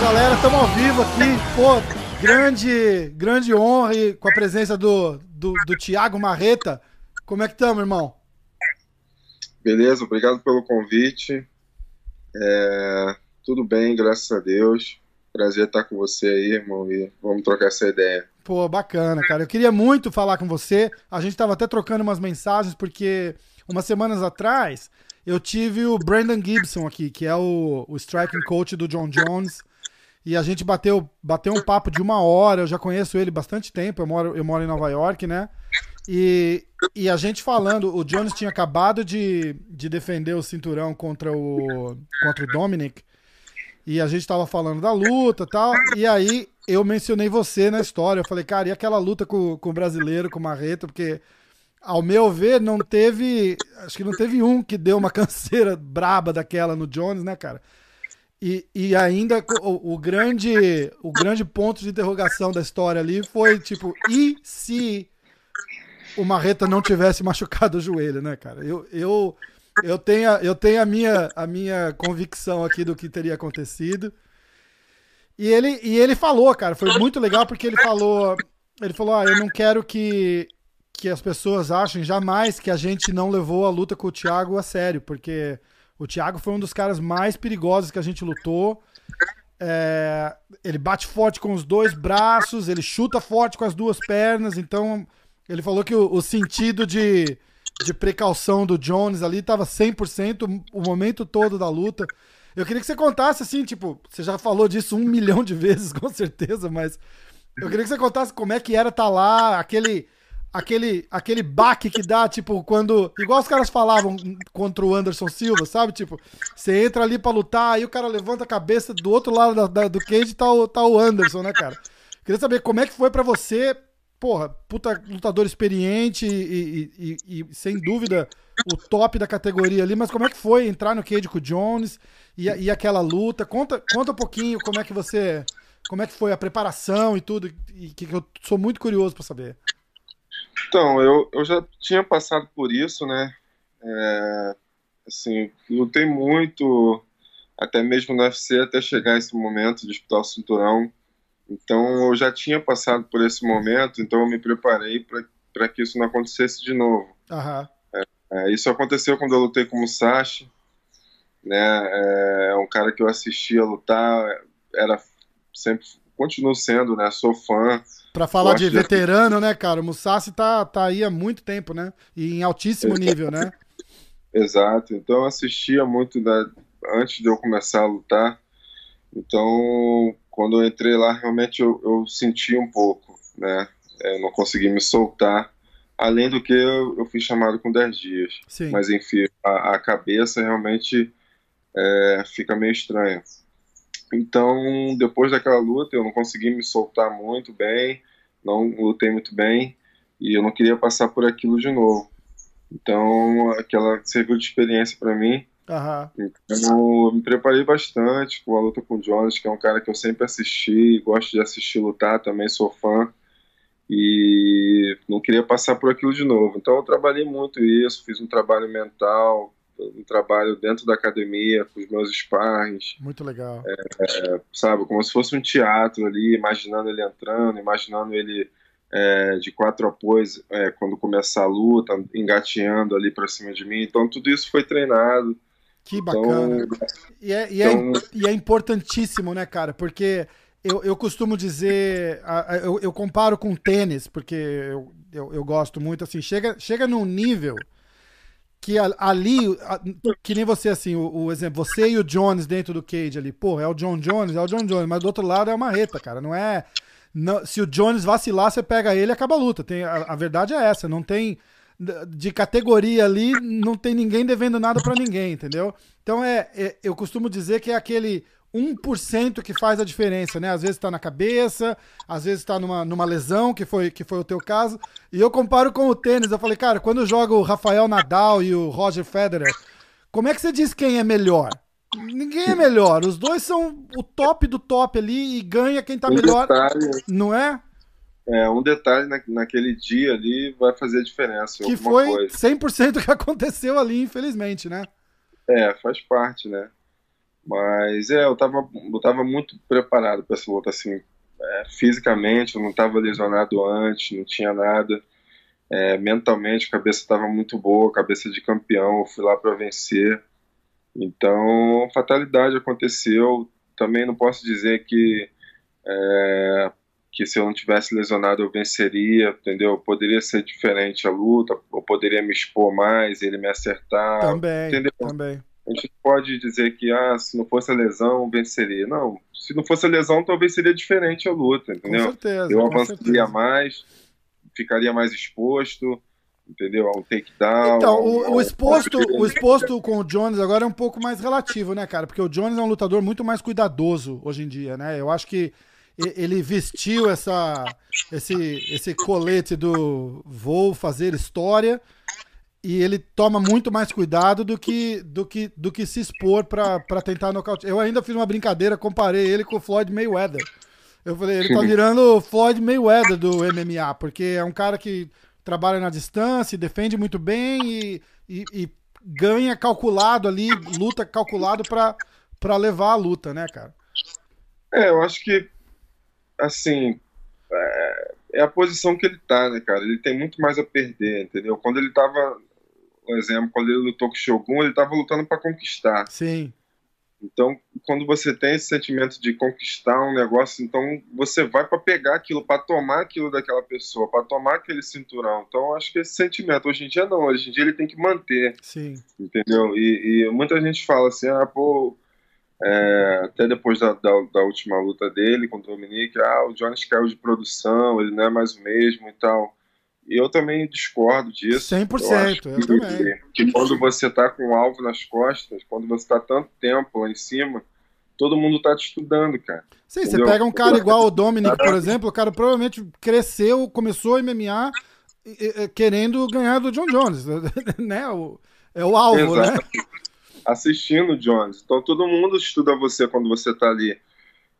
galera, estamos ao vivo aqui. Pô, grande, grande honra e com a presença do, do, do Tiago Marreta. Como é que estamos, irmão? Beleza, obrigado pelo convite. É, tudo bem, graças a Deus. Prazer estar com você aí, irmão, e vamos trocar essa ideia. Pô, bacana, cara. Eu queria muito falar com você. A gente estava até trocando umas mensagens, porque umas semanas atrás eu tive o Brandon Gibson aqui, que é o, o striking coach do John Jones. E a gente bateu, bateu um papo de uma hora. Eu já conheço ele bastante tempo. Eu moro, eu moro em Nova York, né? E, e a gente falando, o Jones tinha acabado de, de defender o cinturão contra o, contra o Dominic. E a gente tava falando da luta tal. E aí eu mencionei você na história. Eu falei, cara, e aquela luta com, com o brasileiro, com o Marreto? Porque, ao meu ver, não teve. Acho que não teve um que deu uma canseira braba daquela no Jones, né, cara? E, e ainda o, o, grande, o grande ponto de interrogação da história ali foi tipo, e se o Marreta não tivesse machucado o joelho, né, cara? Eu, eu, eu, tenho, eu tenho a minha, a minha convicção aqui do que teria acontecido. E ele, e ele falou, cara, foi muito legal porque ele falou, ele falou, ah, eu não quero que, que as pessoas achem jamais que a gente não levou a luta com o Thiago a sério, porque o Thiago foi um dos caras mais perigosos que a gente lutou. É, ele bate forte com os dois braços, ele chuta forte com as duas pernas. Então, ele falou que o, o sentido de, de precaução do Jones ali estava 100% o momento todo da luta. Eu queria que você contasse assim, tipo, você já falou disso um milhão de vezes, com certeza, mas eu queria que você contasse como é que era estar tá lá, aquele aquele, aquele baque que dá, tipo, quando. Igual os caras falavam contra o Anderson Silva, sabe? Tipo, você entra ali pra lutar, aí o cara levanta a cabeça do outro lado da, da, do cage tá o, tá o Anderson, né, cara? Queria saber como é que foi para você, porra, puta lutador experiente e, e, e, e, sem dúvida o top da categoria ali, mas como é que foi entrar no cage com o Jones e, e aquela luta? Conta, conta um pouquinho como é que você. Como é que foi a preparação e tudo, e que eu sou muito curioso para saber. Então, eu, eu já tinha passado por isso, né? É, assim, lutei muito, até mesmo no UFC, até chegar esse momento de disputar o cinturão. Então, eu já tinha passado por esse momento, então eu me preparei para que isso não acontecesse de novo. Uhum. É, é, isso aconteceu quando eu lutei com o Musashi, né? É um cara que eu assistia lutar, era sempre, continuo sendo, né? Sou fã. Pra falar de veterano, né, cara? O Musashi tá, tá aí há muito tempo, né? E em altíssimo nível, né? Exato. Então eu assistia muito da... antes de eu começar a lutar. Então, quando eu entrei lá, realmente eu, eu senti um pouco, né? Eu não consegui me soltar. Além do que eu, eu fui chamado com 10 dias. Sim. Mas enfim, a, a cabeça realmente é, fica meio estranha. Então, depois daquela luta, eu não consegui me soltar muito bem, não lutei muito bem e eu não queria passar por aquilo de novo. Então, aquela serviu de experiência para mim. Uhum. Então, eu me preparei bastante com a luta com o Jones, que é um cara que eu sempre assisti, gosto de assistir lutar, também sou fã e não queria passar por aquilo de novo. Então, eu trabalhei muito isso, fiz um trabalho mental, um trabalho dentro da academia, com os meus sparrings. Muito legal. É, é, sabe, como se fosse um teatro ali, imaginando ele entrando, imaginando ele é, de quatro apoios é, quando começar a luta, engateando ali para cima de mim. Então tudo isso foi treinado. Que então, bacana. Então, e, é, e, é então... é, e é importantíssimo, né, cara? Porque eu, eu costumo dizer, eu, eu comparo com tênis, porque eu, eu, eu gosto muito, assim, chega, chega num nível que ali, que nem você, assim, o, o, exemplo, você e o Jones dentro do cage ali, pô, é o John Jones, é o John Jones, mas do outro lado é a marreta, cara, não é... Não, se o Jones vacilar, você pega ele e acaba a luta. Tem, a, a verdade é essa, não tem de categoria ali, não tem ninguém devendo nada para ninguém, entendeu? Então é, é, eu costumo dizer que é aquele 1% que faz a diferença, né? Às vezes está na cabeça, às vezes está numa, numa lesão, que foi, que foi o teu caso. E eu comparo com o tênis. Eu falei, cara, quando eu jogo o Rafael Nadal e o Roger Federer, como é que você diz quem é melhor? Ninguém é melhor. Os dois são o top do top ali e ganha quem tá melhor. Detalhe, não é? é, um detalhe na, naquele dia ali vai fazer diferença. Que foi coisa. 100% que aconteceu ali, infelizmente, né? É, faz parte, né? Mas é, eu tava, eu tava muito preparado para essa luta, assim, é, fisicamente, eu não estava lesionado antes, não tinha nada. É, mentalmente, a cabeça estava muito boa, cabeça de campeão, eu fui lá para vencer. Então, fatalidade aconteceu. Também não posso dizer que é, que se eu não tivesse lesionado eu venceria, entendeu? Poderia ser diferente a luta, eu poderia me expor mais, ele me acertar, também, entendeu? Também. A gente pode dizer que ah, se não fosse a lesão, venceria. Não, se não fosse a lesão, talvez seria diferente a luta, entendeu? Com certeza. Eu avançaria mais, ficaria mais exposto, entendeu? Ao takedown. Então, o, o, exposto, o exposto com o Jones agora é um pouco mais relativo, né, cara? Porque o Jones é um lutador muito mais cuidadoso hoje em dia, né? Eu acho que ele vestiu essa, esse, esse colete do vou fazer história e ele toma muito mais cuidado do que do que, do que se expor para tentar nocautear. Eu ainda fiz uma brincadeira, comparei ele com o Floyd Mayweather. Eu falei, ele tá virando o Floyd Mayweather do MMA, porque é um cara que trabalha na distância, defende muito bem e, e, e ganha calculado ali, luta calculado para levar a luta, né, cara? É, eu acho que assim, é, é, a posição que ele tá, né, cara? Ele tem muito mais a perder, entendeu? Quando ele tava, por exemplo, quando ele lutou com o Shogun, ele tava lutando para conquistar. Sim. Então, quando você tem esse sentimento de conquistar um negócio, então você vai para pegar aquilo, para tomar aquilo daquela pessoa, para tomar aquele cinturão. Então, acho que esse sentimento, hoje em dia não, hoje em dia ele tem que manter. Sim. Entendeu? E, e muita gente fala assim, ah, pô, é, até depois da, da, da, última luta dele contra o Dominique, ah, o Jones caiu de produção, ele não é mais o mesmo e tal. Eu também discordo disso. 100%, eu, eu que, também. Que quando você está com um alvo nas costas, quando você está tanto tempo lá em cima, todo mundo está te estudando, cara. Sim, Entendeu? você pega um cara igual o Dominic, por exemplo, o cara provavelmente cresceu, começou a MMA querendo ganhar do John Jones, né? O, é o alvo, né? Exato. né? assistindo Jones. Então todo mundo estuda você quando você está ali.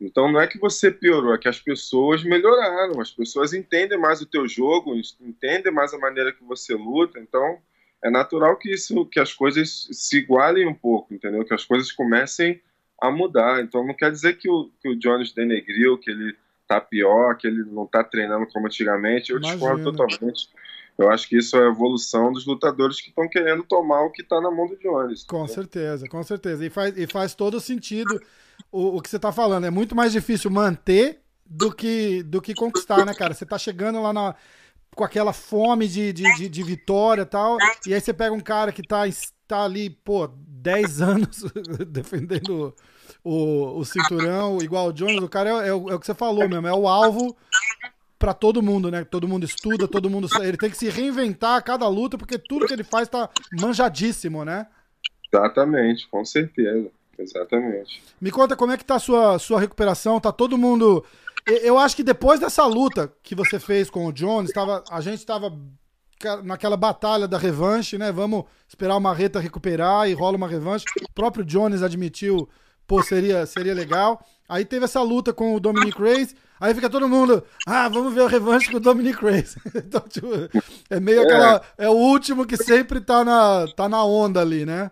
Então não é que você piorou, é que as pessoas melhoraram, as pessoas entendem mais o teu jogo, entendem mais a maneira que você luta. Então é natural que isso, que as coisas se igualem um pouco, entendeu? Que as coisas comecem a mudar. Então não quer dizer que o, que o Jones denegriu, que ele tá pior, que ele não tá treinando como antigamente. Eu Imagina. discordo totalmente. Eu acho que isso é a evolução dos lutadores que estão querendo tomar o que está na mão do Jones. Com certeza, com certeza. E faz, e faz todo sentido o, o que você está falando. É muito mais difícil manter do que, do que conquistar, né, cara? Você está chegando lá na, com aquela fome de, de, de, de vitória e tal, e aí você pega um cara que está tá ali, pô, 10 anos defendendo o, o cinturão, igual o Jones, o cara é, é, o, é o que você falou mesmo, é o alvo para todo mundo, né? Todo mundo estuda, todo mundo. Ele tem que se reinventar a cada luta, porque tudo que ele faz tá manjadíssimo, né? Exatamente, com certeza. Exatamente. Me conta como é que tá a sua, sua recuperação. Tá todo mundo. Eu acho que depois dessa luta que você fez com o Jones, tava, a gente estava naquela batalha da revanche, né? Vamos esperar o Marreta recuperar e rola uma revanche. O próprio Jones admitiu, pô, seria, seria legal. Aí teve essa luta com o Dominic Reyes. Aí fica todo mundo, ah, vamos ver a revanche com o Dominic Reyes. então, tipo, é meio aquela. É. é o último que sempre tá na, tá na onda ali, né?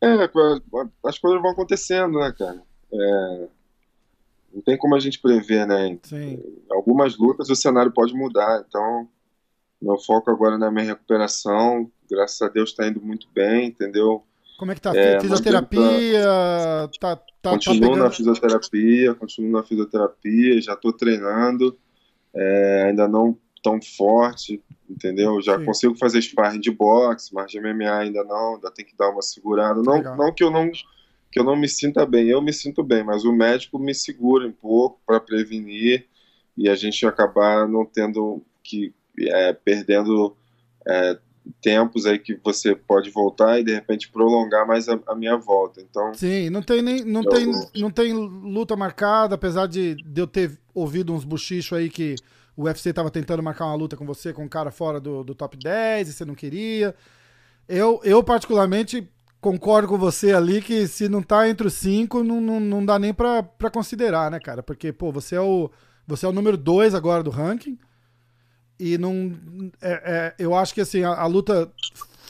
É, as coisas vão acontecendo, né, cara? É, não tem como a gente prever, né? Sim. Algumas lutas o cenário pode mudar, então meu foco agora é na minha recuperação, graças a Deus está indo muito bem, entendeu? Como é que tá? É, fisioterapia? Tá, tá, tá continuo tá na fisioterapia, continuo na fisioterapia, já estou treinando, é, ainda não tão forte, entendeu? Já Sim. consigo fazer sparring de boxe, mas de MMA ainda não, ainda tem que dar uma segurada. Não, não que eu não que eu não me sinta bem, eu me sinto bem, mas o médico me segura um pouco para prevenir e a gente acabar não tendo que é, perdendo é, tempos aí que você pode voltar e de repente prolongar mais a, a minha volta. Então sim, não tem nem não eu... tem não tem luta marcada, apesar de, de eu ter ouvido uns buchichos aí que o UFC estava tentando marcar uma luta com você com um cara fora do, do top 10 e você não queria. Eu, eu particularmente concordo com você ali que se não tá entre os cinco, não, não, não dá nem pra, pra considerar, né, cara? Porque, pô, você é o Você é o número 2 agora do ranking. E não. É, é, eu acho que assim, a, a, luta,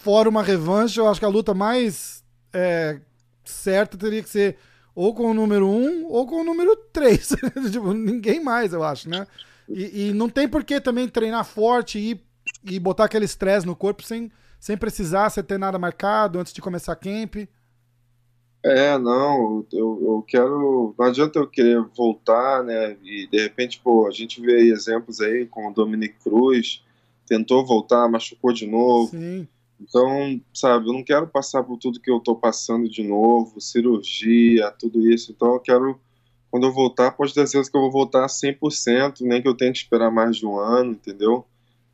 fora uma revanche, eu acho que a luta mais é, certa teria que ser ou com o número 1 um, ou com o número 3. tipo, ninguém mais, eu acho, né? E, e, não tem por que também treinar forte e, e botar aquele estresse no corpo sem, sem precisar você ter nada marcado antes de começar camp. É, não, eu, eu quero. Não adianta eu querer voltar, né? E de repente, pô, a gente vê aí exemplos aí com o Dominic Cruz, tentou voltar, machucou de novo. Sim. Então, sabe, eu não quero passar por tudo que eu tô passando de novo, cirurgia, tudo isso. Então, eu quero, quando eu voltar, pode ter certeza que eu vou voltar 100%, nem que eu tenha que esperar mais de um ano, entendeu?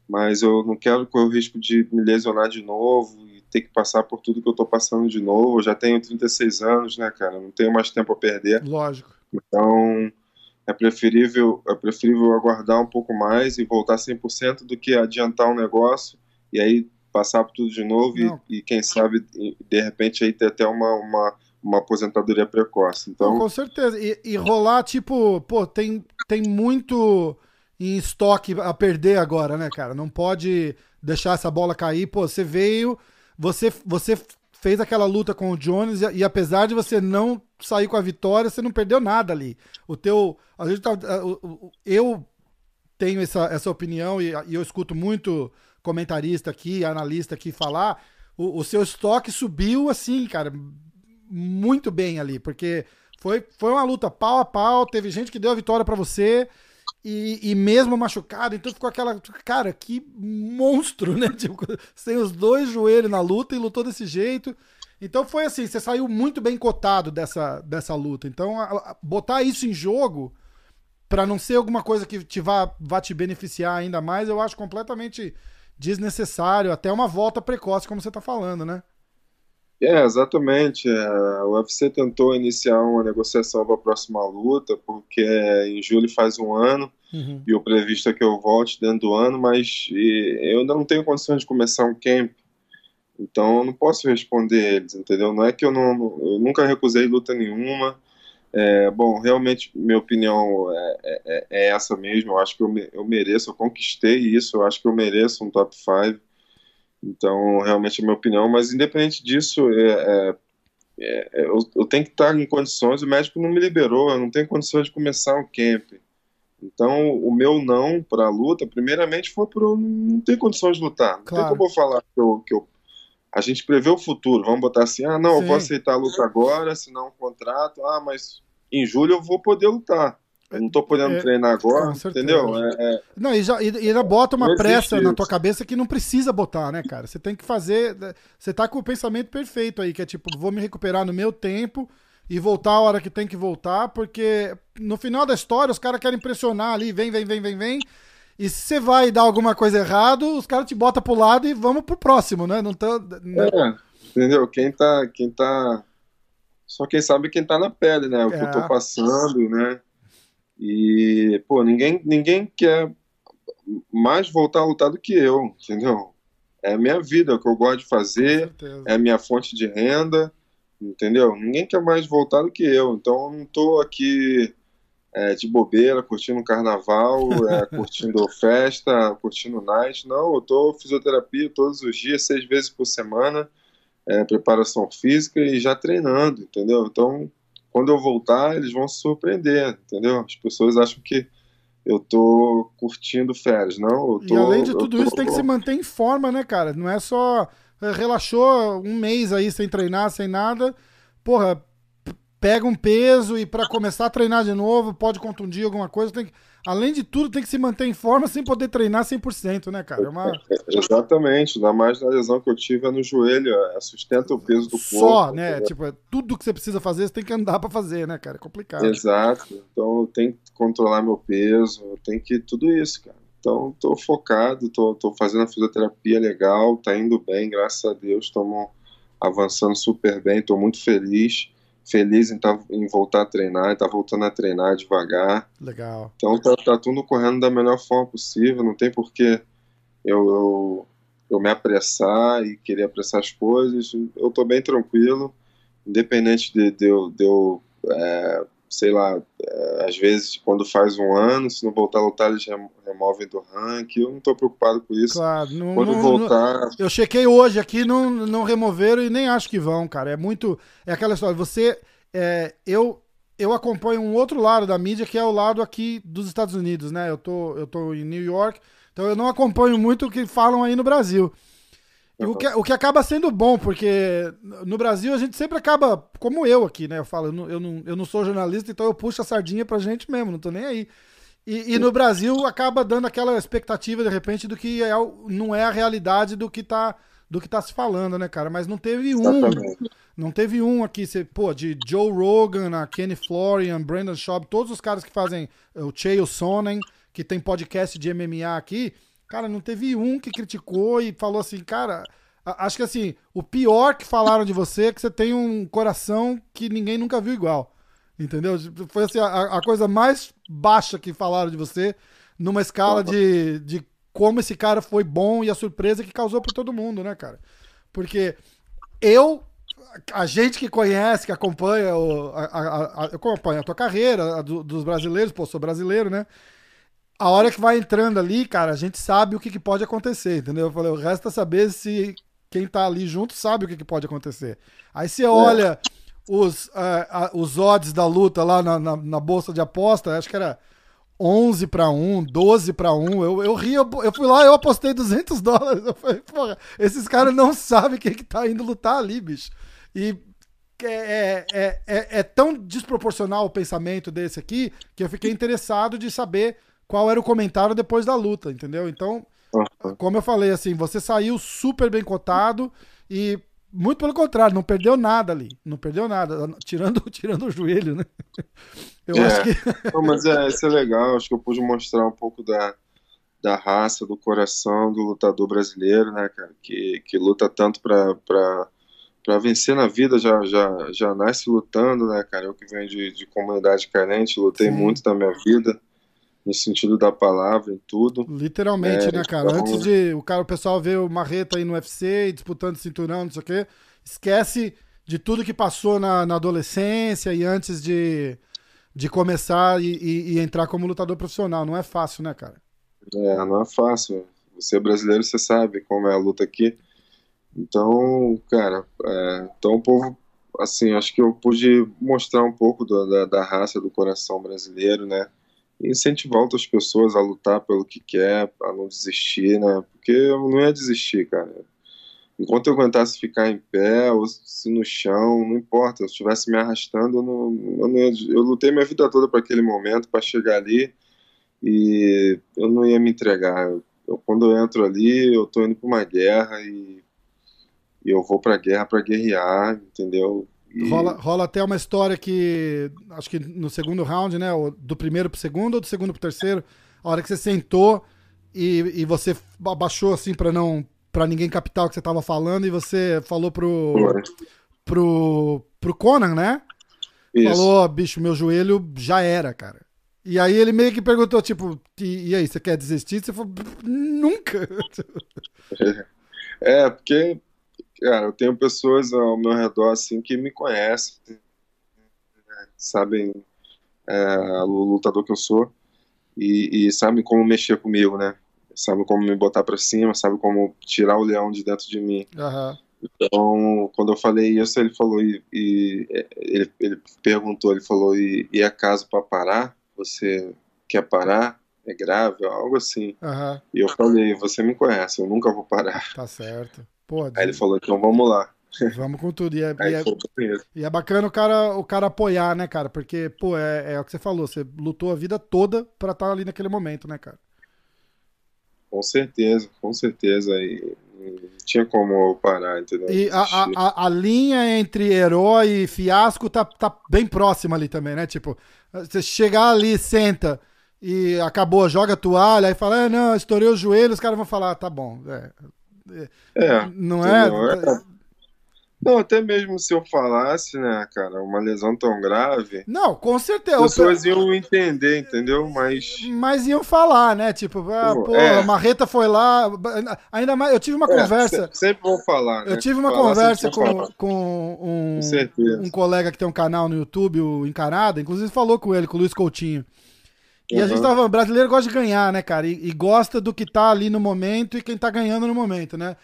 Mas eu não quero correr o risco de me lesionar de novo ter que passar por tudo que eu tô passando de novo. Eu já tenho 36 anos, né, cara? Não tenho mais tempo a perder. Lógico. Então, é preferível, é preferível aguardar um pouco mais e voltar 100% do que adiantar um negócio e aí passar por tudo de novo e, e, quem sabe, de repente, aí ter até uma, uma, uma aposentadoria precoce. Então... Não, com certeza. E, e rolar, tipo, pô, tem, tem muito em estoque a perder agora, né, cara? Não pode deixar essa bola cair. Pô, você veio você, você fez aquela luta com o Jones e, e, apesar de você não sair com a vitória, você não perdeu nada ali. O teu, a gente tá, eu tenho essa, essa opinião e, e eu escuto muito comentarista aqui, analista aqui falar, o, o, seu estoque subiu assim, cara, muito bem ali, porque foi, foi uma luta pau a pau, teve gente que deu a vitória para você, e, e, mesmo machucado, então ficou aquela. Cara, que monstro, né? Tipo, sem os dois joelhos na luta e lutou desse jeito. Então foi assim, você saiu muito bem cotado dessa, dessa luta. Então, a, a, botar isso em jogo, para não ser alguma coisa que te vá, vá te beneficiar ainda mais, eu acho completamente desnecessário. Até uma volta precoce, como você tá falando, né? É, exatamente. É, o UFC tentou iniciar uma negociação para a próxima luta, porque em julho faz um ano, uhum. e o previsto é que eu volte dentro do ano, mas eu ainda não tenho condições de começar um camp, então eu não posso responder eles, entendeu? Não é que eu não, eu nunca recusei luta nenhuma. É, bom, realmente minha opinião é, é, é, essa mesmo. Eu acho que eu, eu mereço, eu conquistei isso. Eu acho que eu mereço um top 5. Então, realmente é a minha opinião, mas independente disso, é, é, é, eu, eu, tenho que estar em condições, o médico não me liberou, eu não tenho condições de começar o camp. Então, o meu não para a luta, primeiramente, foi por eu não ter condições de lutar. Não claro. tem como eu falar que eu, que eu a gente prevê o futuro. Vamos botar assim: ah, não, Sim. eu vou aceitar a luta agora, assinar um contrato. Ah, mas em julho eu vou poder lutar. Eu não tô podendo é, treinar agora, entendeu? É, é... Não, e, já, e, e ainda bota uma pressa na tua cabeça que não precisa botar, né, cara? Você tem que fazer. Você tá com o pensamento perfeito aí, que é tipo, vou me recuperar no meu tempo e voltar a hora que tem que voltar, porque no final da história os caras querem pressionar ali, vem, vem, vem, vem, vem. E se você vai dar alguma coisa errado, os caras te botam pro lado e vamos pro próximo, né? Não tá. É, entendeu? Quem tá. Quem tá. Só quem sabe quem tá na pele, né? O que eu tô é. passando, né? E, pô, ninguém, ninguém quer mais voltar a lutar do que eu, entendeu? É a minha vida, é o que eu gosto de fazer, é a minha fonte de renda, entendeu? Ninguém quer mais voltar do que eu, então eu não tô aqui é, de bobeira, curtindo carnaval, é, curtindo festa, curtindo night, não, eu tô fisioterapia todos os dias, seis vezes por semana, é, preparação física e já treinando, entendeu? Então, quando eu voltar, eles vão se surpreender, entendeu? As pessoas acham que eu tô curtindo férias, não? Tô, e além de tudo tô... isso, tem que se manter em forma, né, cara? Não é só eh, relaxou um mês aí sem treinar, sem nada. Porra, pega um peso e para começar a treinar de novo, pode contundir alguma coisa, tem que além de tudo, tem que se manter em forma sem poder treinar 100%, né, cara? É uma... Exatamente, ainda mais na lesão que eu tive é no joelho, é, sustenta o peso do corpo. Só, né? Tipo, é tudo que você precisa fazer, você tem que andar para fazer, né, cara? É complicado. Exato. Então eu tenho que controlar meu peso, eu tenho que tudo isso, cara. Então tô focado, tô, tô fazendo a fisioterapia legal, tá indo bem, graças a Deus, estamos avançando super bem, tô muito feliz feliz em, tá, em voltar a treinar, tá voltando a treinar devagar. Legal. Então tá, tá tudo correndo da melhor forma possível, não tem porquê eu, eu, eu me apressar e querer apressar as coisas. Eu tô bem tranquilo, independente de, de eu, de eu é, sei lá, é, às vezes quando faz um ano, se não voltar a lutar, eles removem do ranking. Eu não tô preocupado com isso. Claro, não, quando não, voltar. Não, eu chequei hoje aqui, não, não removeram e nem acho que vão, cara. É muito. É aquela história. Você. É, eu, eu acompanho um outro lado da mídia, que é o lado aqui dos Estados Unidos, né? Eu tô, eu tô em New York, então eu não acompanho muito o que falam aí no Brasil. Uhum. O, que, o que acaba sendo bom, porque no Brasil a gente sempre acaba, como eu aqui, né? Eu falo, eu não, eu não, eu não sou jornalista, então eu puxo a sardinha pra gente mesmo, não tô nem aí. E, e no Brasil acaba dando aquela expectativa, de repente, do que é, não é a realidade do que tá, do que tá se falando, né, cara? Mas não teve um. Não teve um aqui, você, pô, de Joe Rogan, a Kenny Florian, Brandon Schaub, todos os caras que fazem o Chael Sonnen, que tem podcast de MMA aqui, Cara, não teve um que criticou e falou assim, cara. Acho que assim, o pior que falaram de você é que você tem um coração que ninguém nunca viu igual. Entendeu? Foi assim, a, a coisa mais baixa que falaram de você, numa escala de, de como esse cara foi bom e a surpresa que causou para todo mundo, né, cara? Porque eu, a gente que conhece, que acompanha, o, a, a, a, eu acompanho a tua carreira, a do, dos brasileiros, pô, sou brasileiro, né? A hora que vai entrando ali, cara, a gente sabe o que, que pode acontecer, entendeu? Eu falei, o resto é saber se quem tá ali junto sabe o que, que pode acontecer. Aí você olha os, uh, uh, os odds da luta lá na, na, na, bolsa de aposta, acho que era 11 para 1, 12 para 1. Eu, eu ri, eu, eu, fui lá eu apostei 200 dólares. Eu falei, porra, esses caras não sabem quem que tá indo lutar ali, bicho. E é, é, é, é, é tão desproporcional o pensamento desse aqui que eu fiquei interessado de saber qual era o comentário depois da luta, entendeu? Então, como eu falei, assim, você saiu super bem cotado e muito pelo contrário, não perdeu nada ali, não perdeu nada, tirando, tirando o joelho, né? Eu é, acho que. não, mas é, isso é legal, acho que eu pude mostrar um pouco da, da raça, do coração do lutador brasileiro, né, cara, que, que luta tanto pra, pra, pra vencer na vida, já, já, já nasce lutando, né, cara, eu que venho de, de comunidade carente, lutei Sim. muito na minha vida, no sentido da palavra, em tudo. Literalmente, é, né, cara? Então... Antes de o cara, o pessoal ver o Marreta aí no UFC, disputando cinturão, não sei o quê, esquece de tudo que passou na, na adolescência e antes de, de começar e, e, e, entrar como lutador profissional. Não é fácil, né, cara? É, não é fácil. Você é brasileiro, você sabe como é a luta aqui. Então, cara, é, então o povo, assim, acho que eu pude mostrar um pouco do, da, da raça, do coração brasileiro, né? Incentivar outras pessoas a lutar pelo que quer, a não desistir, né? Porque eu não ia desistir, cara. Enquanto eu aguentasse ficar em pé ou se no chão, não importa. Se eu estivesse me arrastando, eu não, eu não ia, eu lutei minha vida toda para aquele momento, para chegar ali e eu não ia me entregar. Eu, quando eu entro ali, eu tô indo para uma guerra e, e eu vou para a guerra para guerrear, entendeu? Rola, rola até uma história que, acho que no segundo round, né? Do primeiro pro segundo ou do segundo pro terceiro, a hora que você sentou e, e você abaixou assim para não para ninguém captar o que você tava falando e você falou pro pro pro Conan, né? Isso. Falou, bicho, meu joelho já era, cara. E aí ele meio que perguntou, tipo, e, e aí, você quer desistir? Você falou, nunca. É, porque cara, eu tenho pessoas ao meu redor assim que me conhecem, né, sabem é, o lutador que eu sou e, e, sabem como mexer comigo, né? Sabem como me botar para cima, sabem como tirar o leão de dentro de mim. Uhum. Então, quando eu falei isso, ele falou e, e ele, ele, perguntou, ele falou e, e é caso para parar? Você quer parar? É grave, algo assim. Uhum. E eu falei, você me conhece, eu nunca vou parar. Tá certo. Pô, Aí ele falou, então vamos lá. Vamos com tudo. E é, e é, e é, bacana o cara, o cara apoiar, né, cara? Porque, pô, é, é o que você falou, você lutou a vida toda pra estar tá ali naquele momento, né, cara? Com certeza, com certeza. E não tinha como parar, entendeu? E a, a, a, linha entre herói e fiasco tá, tá bem próxima ali também, né? Tipo, você chegar ali, senta e acabou, joga a toalha, aí fala, é, não, estourei o joelho, os caras vão falar, ah, tá bom, é, é, não é? Não, até mesmo se eu falasse, né, cara, uma lesão tão grave. Não, com certeza. As pessoas iam entender, entendeu? Mas. Mas iam falar, né? Tipo, ah, pô, é. a Marreta foi lá. Ainda mais, eu tive uma é, conversa. Sempre vão falar, né? Eu tive uma falar, conversa com, com um, com um colega que tem um canal no YouTube, o Encarada, inclusive falou com ele, com o Luiz Coutinho. E uhum. a gente tava. Brasileiro gosta de ganhar, né, cara? E, e, gosta do que tá ali no momento e quem tá ganhando no momento, né?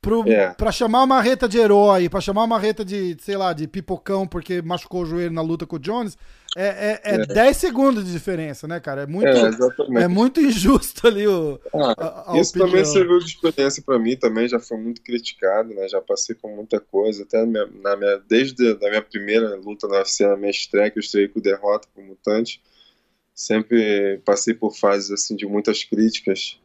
Pro, é. Pra chamar uma marreta de herói, pra chamar uma marreta de, sei lá, de pipocão porque machucou o joelho na luta com o Jones, é, é, é, é. 10 segundos de diferença, né, cara? É muito, é, é muito injusto ali o. Ah, a, a isso opinião. também serviu de experiência para mim, também já foi muito criticado, né? Já passei com muita coisa, até na minha, desde a minha primeira luta na UFC, na minha estreia, que eu estreiei com derrota com mutante, sempre passei por fases assim de muitas críticas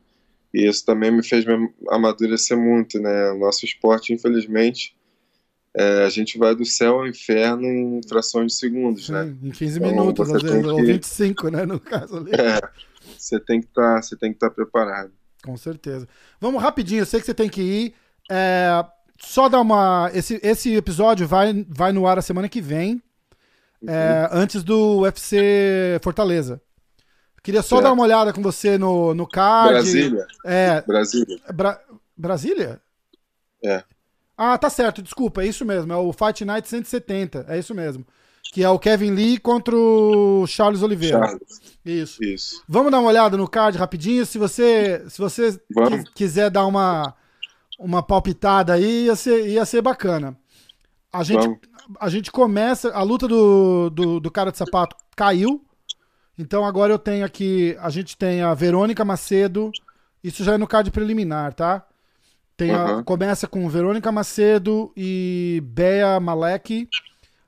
e isso também me fez me amadurecer muito, né? O nosso esporte, infelizmente, é, a gente vai do céu ao inferno em frações de segundos, né? Em 15 então, minutos, às vezes, que... ou 25, né? No caso ali. É, você tem que tá, estar tá preparado. Com certeza. Vamos rapidinho, eu sei que você tem que ir. É, só dar uma. Esse, esse episódio vai, vai no ar a semana que vem, é, uhum. é, antes do UFC Fortaleza. Queria só certo. dar uma olhada com você no, no card. Brasília. É. Brasília. Bra Brasília? É. Ah, tá certo, desculpa, é isso mesmo. É o Fight Night 170, é isso mesmo. Que é o Kevin Lee contra o Charles Oliveira. Charles. Isso. Isso. Vamos dar uma olhada no card rapidinho. Se você, se você quiser dar uma, uma palpitada aí, ia ser, ia ser bacana. A gente, a gente começa. A luta do, do, do cara de sapato caiu. Então agora eu tenho aqui, a gente tem a Verônica Macedo, isso já é no card preliminar, tá? Tem a, começa com Verônica Macedo e Bea Malek.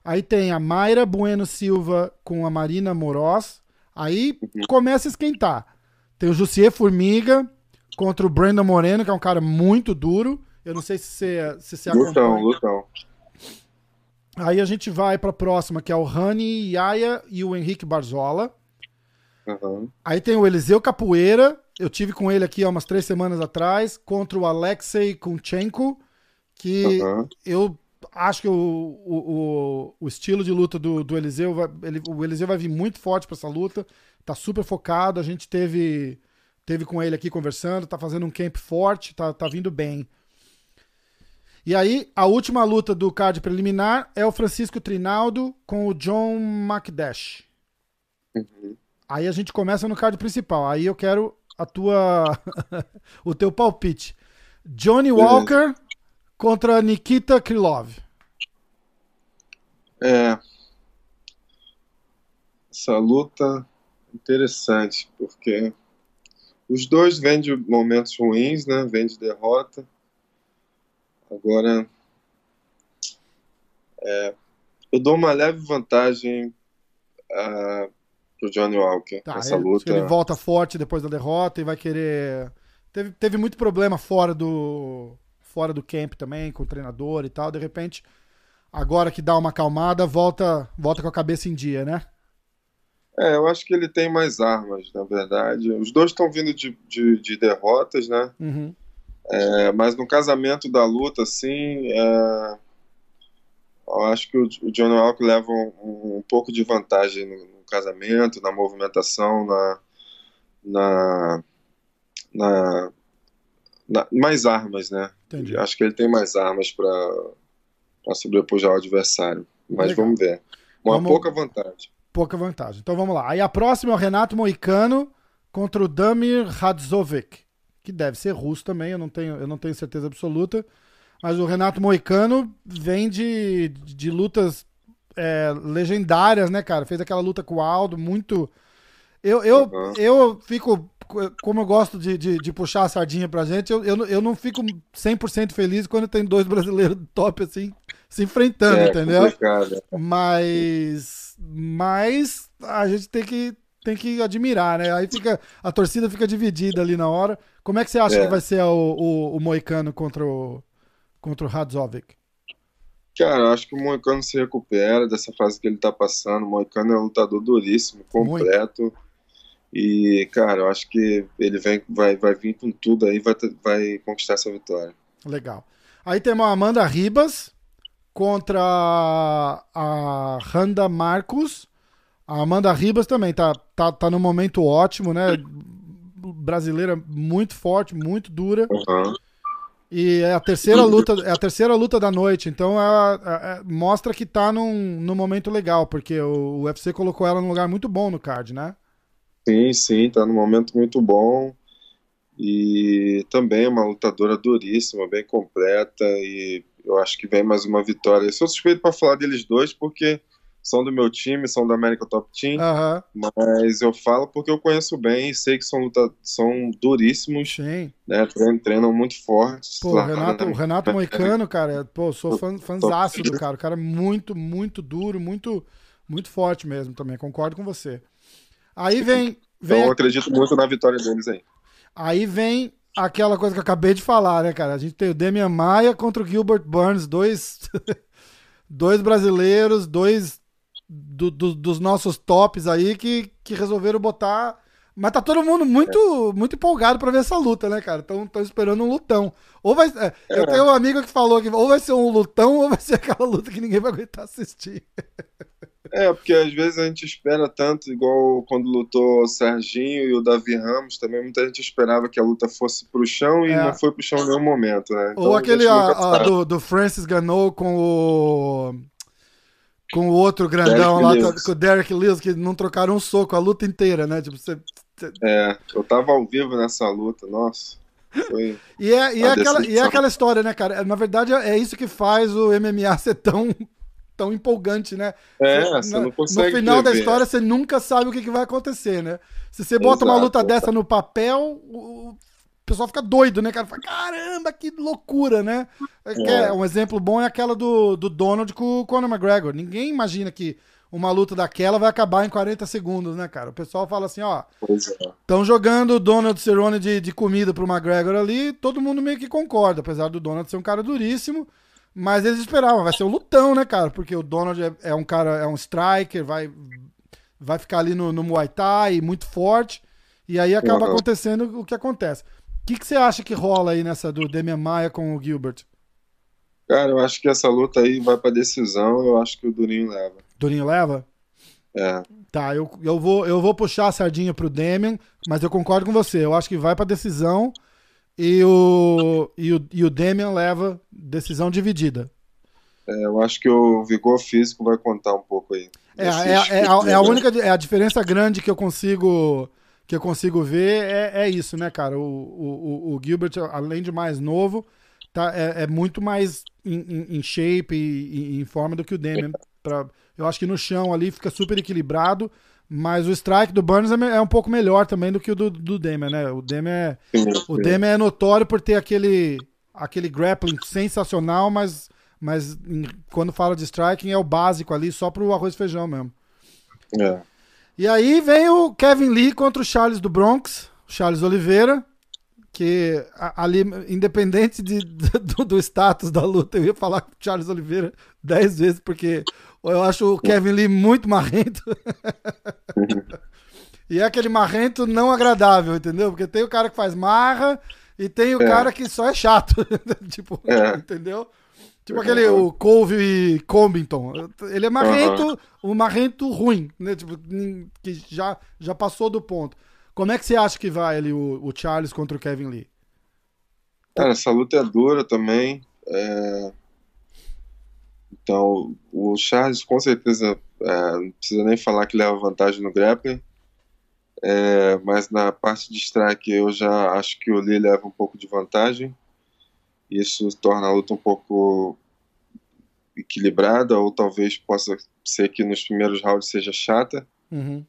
Aí tem a Mayra Bueno Silva com a Marina Moroz. Aí uhum. começa a esquentar. Tem o Jussier Formiga contra o Brandon Moreno, que é um cara muito duro. Eu não sei se você, se você lutão, Lutão. Aí a gente vai para a próxima, que é o Rani Yaya e o Henrique Barzola. Uhum. Aí tem o Eliseu Capoeira, eu tive com ele aqui há umas três semanas atrás, contra o Alexei Kunchenko, que uhum. eu acho que o, o, o, estilo de luta do, do Eliseu, vai, ele, o Eliseu vai vir muito forte para essa luta, tá super focado, a gente teve teve com ele aqui conversando, tá fazendo um camp forte, tá, tá vindo bem. E aí, a última luta do card preliminar é o Francisco Trinaldo com o John McDash. Uhum. Aí a gente começa no card principal. Aí eu quero a tua o teu palpite. Johnny Walker contra Nikita Krylov. É. Essa luta interessante, porque os dois vêm de momentos ruins, né? Vêm de derrota. Agora, é, eu dou uma leve vantagem uh, pro Johnny Walker tá, essa ele, luta. Ele volta forte depois da derrota e vai querer. Teve, teve muito problema fora do fora do camp também, com o treinador e tal. De repente, agora que dá uma acalmada, volta, volta com a cabeça em dia, né? É, eu acho que ele tem mais armas, na verdade. Os dois estão vindo de, de, de, derrotas, né? Uhum. É, mas no casamento da luta, assim, é, eu acho que o, o Johnny Walker leva um, um pouco de vantagem no, casamento, na movimentação, na, na, na, na mais armas, né? Entendi. Acho que ele tem mais armas para sobrepujar o adversário. Mas Legal. vamos ver. Uma vamos... pouca vantagem. Pouca vantagem. Então vamos lá. Aí a próxima é o Renato Moicano contra o Damir Hadzovic, que deve ser russo também, eu não tenho, eu não tenho certeza absoluta. Mas o Renato Moicano vem de, de lutas é, legendárias, né, cara? Fez aquela luta com o Aldo, muito. Eu, eu, uhum. eu fico. Como eu gosto de, de, de, puxar a sardinha pra gente, eu, eu, eu não fico 100% feliz quando tem dois brasileiros top assim se enfrentando, é, entendeu? Complicado. Mas. Mas a gente tem que, tem que admirar, né? Aí fica. A torcida fica dividida ali na hora. Como é que você acha é. que vai ser o, o, o Moicano contra o, contra o Hadzovic? Cara, acho que o Moicano se recupera dessa fase que ele tá passando. O Moicano é um lutador duríssimo, completo. Muito. E, cara, eu acho que ele vem, vai, vai vir com tudo aí, vai, vai conquistar essa vitória. Legal. Aí temos a Amanda Ribas contra a Randa Marcos. A Amanda Ribas também tá, tá, tá no momento ótimo, né? Brasileira muito forte, muito dura. Uhum. E é a terceira luta, é a terceira luta da noite, então ela, é, é, mostra que tá num, num momento legal, porque o, o UFC colocou ela num lugar muito bom no card, né? Sim, sim, tá num momento muito bom. E também é uma lutadora duríssima, bem completa, e eu acho que vem mais uma vitória. Eu sou suspeito para falar deles dois, porque são do meu time, são da América Top Team, uhum. mas eu falo porque eu conheço bem e sei que são, luta, são duríssimos, Sim. né? Treinam, treinam muito fortes. Pô, o Renato, o Renato Moicano, cara, pô, sou fã, fãzaço do cara. O cara é muito, muito duro, muito, muito forte mesmo também, concordo com você. Aí vem. vem então eu acredito muito na vitória deles aí. Aí vem aquela coisa que eu acabei de falar, né, cara? A gente tem o Demian Maia contra o Gilbert Burns, dois, dois brasileiros, dois do, do, dos nossos tops aí que, que resolveram botar. Mas tá todo mundo muito, muito empolgado pra ver essa luta, né, cara? Estão esperando um lutão. Ou vai. É, eu tenho um amigo que falou que ou vai ser um lutão ou vai ser aquela luta que ninguém vai aguentar assistir. É, porque às vezes a gente espera tanto, igual quando lutou o Serginho e o Davi Ramos, também muita gente esperava que a luta fosse pro chão e é. não foi pro chão em nenhum momento, né? Então, Ou aquele a, a, do, do Francis Ganou com o com o outro grandão Derek lá, Lewis. com o Derek Lewis, que não trocaram um soco a luta inteira, né? Tipo, você... É, eu tava ao vivo nessa luta, nossa. Foi e, é, e, é aquela, e é aquela história, né, cara? Na verdade, é isso que faz o MMA ser tão, tão empolgante, né? É, você não consegue. No final da história, você nunca sabe o que, que vai acontecer, né? Se você bota Exato. uma luta dessa no papel, o pessoal fica doido, né, cara? Fala, caramba, que loucura, né? É. é. Um exemplo bom é aquela do, do Donald com o Conor McGregor. Ninguém imagina que uma luta daquela vai acabar em 40 segundos, né, cara? O pessoal fala assim, ó. Estão é. jogando o Donald Cerrone de, de comida pro McGregor ali, todo mundo meio que concorda, apesar do Donald ser um cara duríssimo. Mas eles esperavam, vai ser um lutão, né, cara? Porque o Donald é, é um cara, é um striker, vai, vai ficar ali no, no Muay Thai, muito forte. E aí acaba uhum. acontecendo o que acontece que, que você acha que rola aí nessa do Demian Maia com o Gilbert? Cara, eu acho que essa luta aí vai pra decisão, eu acho que o Durinho leva. Durinho leva? É. Tá, eu, eu, vou, eu vou puxar a sardinha pro Demian, mas eu concordo com você. Eu acho que vai pra decisão e o, e o, e o Demian leva decisão dividida. É, eu acho que o vigor físico vai contar um pouco aí. É, é, é, é, a, é a única é a diferença grande que eu consigo que eu consigo ver é, é isso, né, cara? O, o, o Gilbert, além de mais novo, tá, é, é muito mais em, shape e em forma do que o Damian. Pra, eu acho que no chão ali fica super equilibrado, mas o strike do Burns é, é um pouco melhor também do que o do, do Damian, né? O Damian, é, o Damian é notório por ter aquele, aquele grappling sensacional, mas, mas quando fala de striking é o básico ali, só pro arroz e feijão mesmo. É. E aí vem o Kevin Lee contra o Charles do Bronx, Charles Oliveira, que ali, independente de, do, do, status da luta, eu ia falar com o Charles Oliveira dez vezes, porque eu acho o Kevin Lee muito marrento. e é aquele marrento não agradável, entendeu? Porque tem o cara que faz marra e tem o é. cara que só é chato. tipo, é. entendeu? Tipo aquele o Cove Combington. Ele é marrento, uhum. um marrento ruim, né? Tipo, que já, já passou do ponto. Como é que você acha que vai ali o, o Charles contra o Kevin Lee? Cara, essa luta é dura também. É... Então, o Charles com certeza é, não precisa nem falar que leva vantagem no grappling. É, mas na parte de strike eu já acho que o Lee leva um pouco de vantagem. Isso torna a luta um pouco equilibrada, ou talvez possa ser que nos primeiros rounds seja chata. Uhum.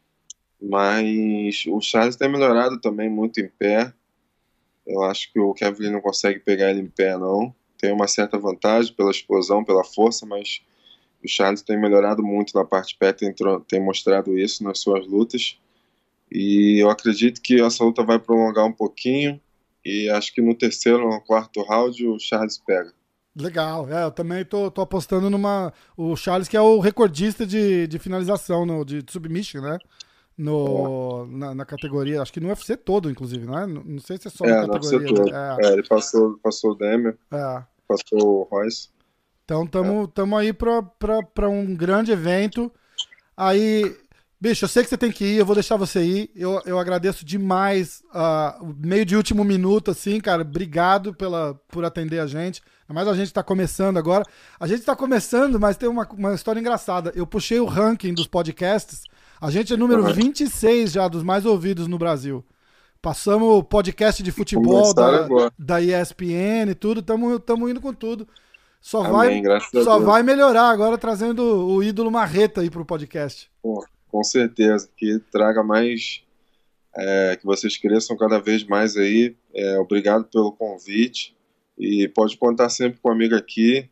Mas o Charles tem melhorado também muito em pé. Eu acho que o Kevin não consegue pegar ele em pé, não. Tem uma certa vantagem pela explosão, pela força, mas o Charles tem melhorado muito na parte de pé, tem, tem mostrado isso nas suas lutas. E eu acredito que essa luta vai prolongar um pouquinho. E acho que no terceiro ou quarto round o Charles pega. Legal, é, eu também tô, tô apostando numa. O Charles, que é o recordista de, de finalização no, de, de submission, né? No, na, na, categoria, acho que no UFC todo, inclusive, né? Não, não sei se é só é, na categoria. Né? É. é. ele passou, passou o Demer, é. passou o Royce. Então estamos tamo aí para um grande evento. Aí, bicho, eu sei que você tem que ir, eu vou deixar você ir. Eu, eu agradeço demais uh, meio de último minuto, assim, cara. Obrigado pela, por atender a gente. Mas a gente está começando agora. A gente está começando, mas tem uma, uma história engraçada. Eu puxei o ranking dos podcasts. A gente é número uhum. 26 já dos mais ouvidos no Brasil. Passamos o podcast de futebol da, da ESPN e tudo, estamos indo com tudo. Só, Amém, vai, só vai melhorar agora trazendo o ídolo Marreta aí pro podcast. Pô, com certeza, que traga mais, é, que vocês cresçam cada vez mais aí. É, obrigado pelo convite e pode contar sempre com o amigo aqui.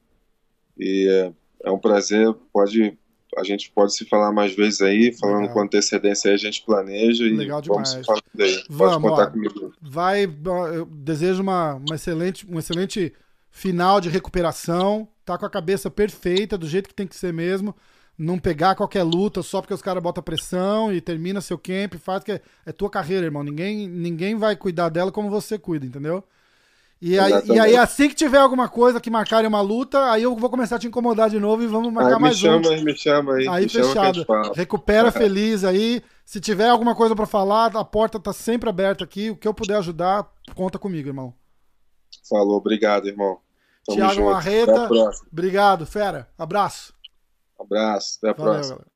E é, é um prazer, pode a gente pode se falar mais vezes aí, falando Legal. com antecedência aí, a gente planeja Legal e demais. vamos se falar. Vamos, pode contar ó, comigo. Vai, eu desejo uma, uma excelente, um excelente final de recuperação, tá com a cabeça perfeita, do jeito que tem que ser mesmo, não pegar qualquer luta só porque os caras botam pressão e termina seu camp, faz que é, é tua carreira, irmão. Ninguém, ninguém vai cuidar dela como você cuida, entendeu? E aí, e aí, assim que tiver alguma coisa que marcarem uma luta, aí eu vou começar a te incomodar de novo e vamos marcar aí, mais chama, um. Me chama aí, aí. fechado. Recupera feliz aí. Se tiver alguma coisa para falar, a porta tá sempre aberta aqui. O que eu puder ajudar, conta comigo, irmão. Falou, obrigado, irmão. Tamo Tiago Marreta, obrigado, fera. Abraço. Abraço, até a Valeu, próxima. Galera.